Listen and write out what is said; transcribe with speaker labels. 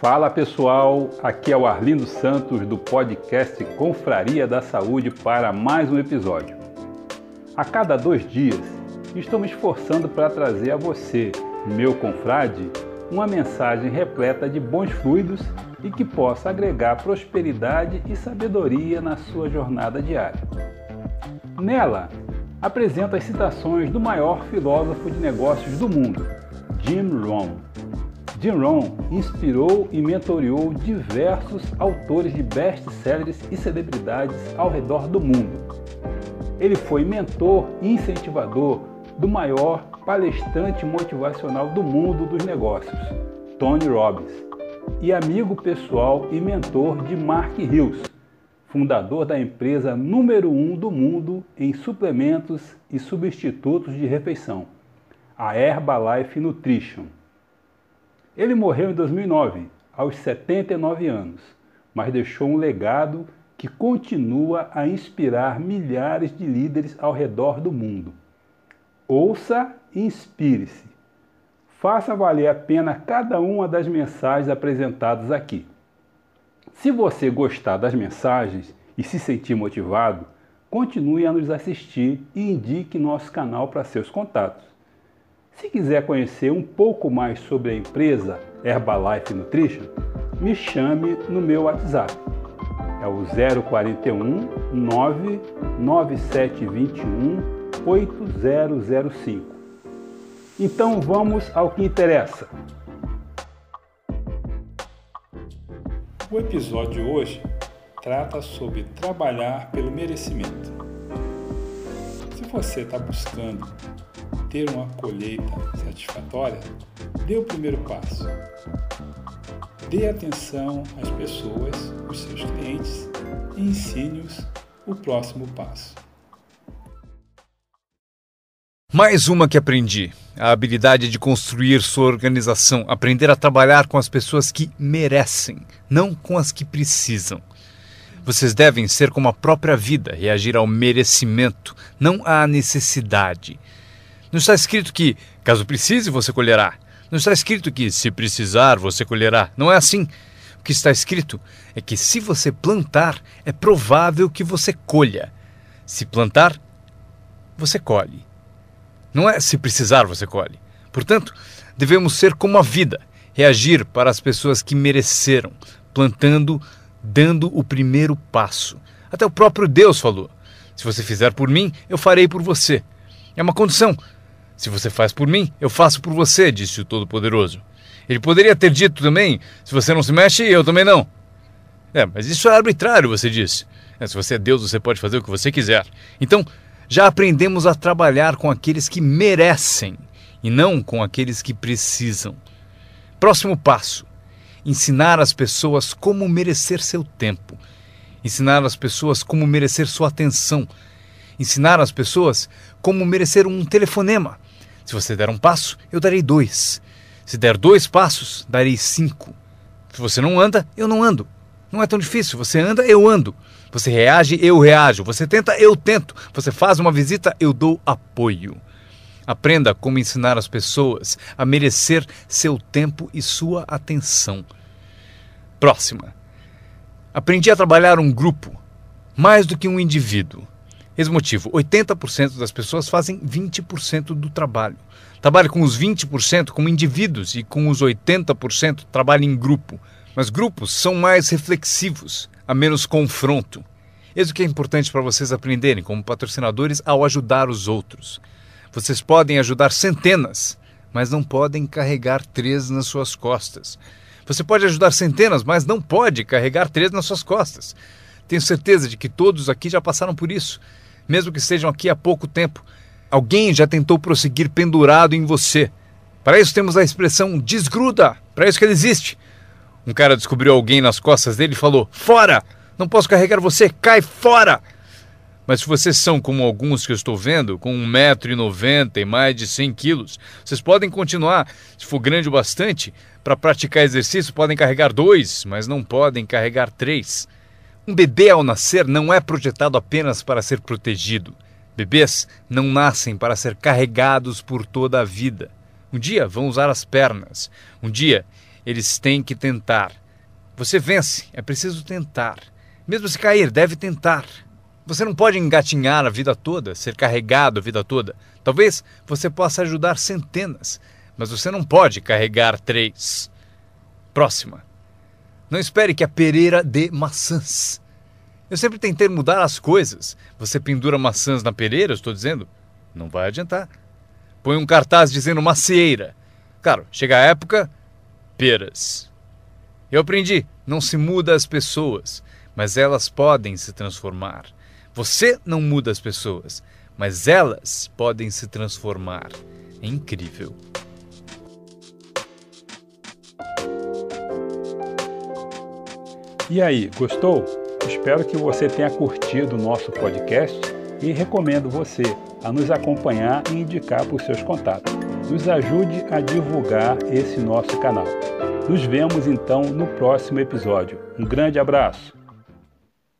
Speaker 1: Fala pessoal, aqui é o Arlindo Santos do podcast Confraria da Saúde para mais um episódio. A cada dois dias estou me esforçando para trazer a você, meu confrade, uma mensagem repleta de bons fluidos e que possa agregar prosperidade e sabedoria na sua jornada diária. Nela, apresento as citações do maior filósofo de negócios do mundo, Jim Rohn Jim Rohn inspirou e mentoreou diversos autores de best-sellers e celebridades ao redor do mundo. Ele foi mentor e incentivador do maior palestrante motivacional do mundo dos negócios, Tony Robbins, e amigo pessoal e mentor de Mark Hills, fundador da empresa número um do mundo em suplementos e substitutos de refeição, a Herbalife Nutrition. Ele morreu em 2009, aos 79 anos, mas deixou um legado que continua a inspirar milhares de líderes ao redor do mundo. Ouça e inspire-se. Faça valer a pena cada uma das mensagens apresentadas aqui. Se você gostar das mensagens e se sentir motivado, continue a nos assistir e indique nosso canal para seus contatos. Se quiser conhecer um pouco mais sobre a empresa Herbalife Nutrition, me chame no meu WhatsApp. É o 041 99721 8005. Então vamos ao que interessa. O episódio de hoje trata sobre trabalhar pelo merecimento. Se você está buscando ter uma colheita satisfatória, dê o primeiro passo. Dê atenção às pessoas, os seus clientes, e ensine-os o próximo passo.
Speaker 2: Mais uma que aprendi: a habilidade de construir sua organização, aprender a trabalhar com as pessoas que merecem, não com as que precisam. Vocês devem ser como a própria vida, reagir ao merecimento, não à necessidade. Não está escrito que, caso precise, você colherá. Não está escrito que, se precisar, você colherá. Não é assim. O que está escrito é que, se você plantar, é provável que você colha. Se plantar, você colhe. Não é se precisar, você colhe. Portanto, devemos ser como a vida, reagir para as pessoas que mereceram, plantando, dando o primeiro passo. Até o próprio Deus falou: Se você fizer por mim, eu farei por você. É uma condição. Se você faz por mim, eu faço por você, disse o Todo-Poderoso. Ele poderia ter dito também: se você não se mexe, eu também não. É, mas isso é arbitrário, você disse. É, se você é Deus, você pode fazer o que você quiser. Então, já aprendemos a trabalhar com aqueles que merecem e não com aqueles que precisam. Próximo passo: ensinar as pessoas como merecer seu tempo, ensinar as pessoas como merecer sua atenção, ensinar as pessoas como merecer um telefonema se você der um passo, eu darei dois. Se der dois passos, darei cinco. Se você não anda, eu não ando. Não é tão difícil. Você anda, eu ando. Você reage, eu reajo. Você tenta, eu tento. Você faz uma visita, eu dou apoio. Aprenda como ensinar as pessoas a merecer seu tempo e sua atenção. Próxima. Aprendi a trabalhar um grupo, mais do que um indivíduo. Esse motivo, 80% das pessoas fazem 20% do trabalho. Trabalha com os 20% como indivíduos e com os 80% trabalha em grupo. Mas grupos são mais reflexivos, há menos confronto. Isso que é importante para vocês aprenderem como patrocinadores ao ajudar os outros. Vocês podem ajudar centenas, mas não podem carregar três nas suas costas. Você pode ajudar centenas, mas não pode carregar três nas suas costas. Tenho certeza de que todos aqui já passaram por isso mesmo que estejam aqui há pouco tempo. Alguém já tentou prosseguir pendurado em você. Para isso temos a expressão desgruda, para isso que ele existe. Um cara descobriu alguém nas costas dele e falou: Fora! Não posso carregar você, cai fora! Mas se vocês são como alguns que eu estou vendo, com 1,90m e mais de 100 quilos, vocês podem continuar, se for grande o bastante, para praticar exercício, podem carregar dois, mas não podem carregar três. Um bebê ao nascer não é projetado apenas para ser protegido. Bebês não nascem para ser carregados por toda a vida. Um dia vão usar as pernas. Um dia Eles têm que tentar. Você vence, é preciso tentar. Mesmo se cair, deve tentar. Você não pode engatinhar a vida toda, ser carregado a vida toda. Talvez você possa ajudar centenas, mas você não pode carregar três. Próxima. Não espere que a pereira dê maçãs. Eu sempre tentei mudar as coisas. Você pendura maçãs na pereira, estou dizendo? Não vai adiantar. Põe um cartaz dizendo macieira. Claro, chega a época, peras. Eu aprendi, não se muda as pessoas, mas elas podem se transformar. Você não muda as pessoas, mas elas podem se transformar. É incrível.
Speaker 1: E aí, gostou? Espero que você tenha curtido o nosso podcast e recomendo você a nos acompanhar e indicar para os seus contatos. Nos ajude a divulgar esse nosso canal. Nos vemos então no próximo episódio. Um grande abraço!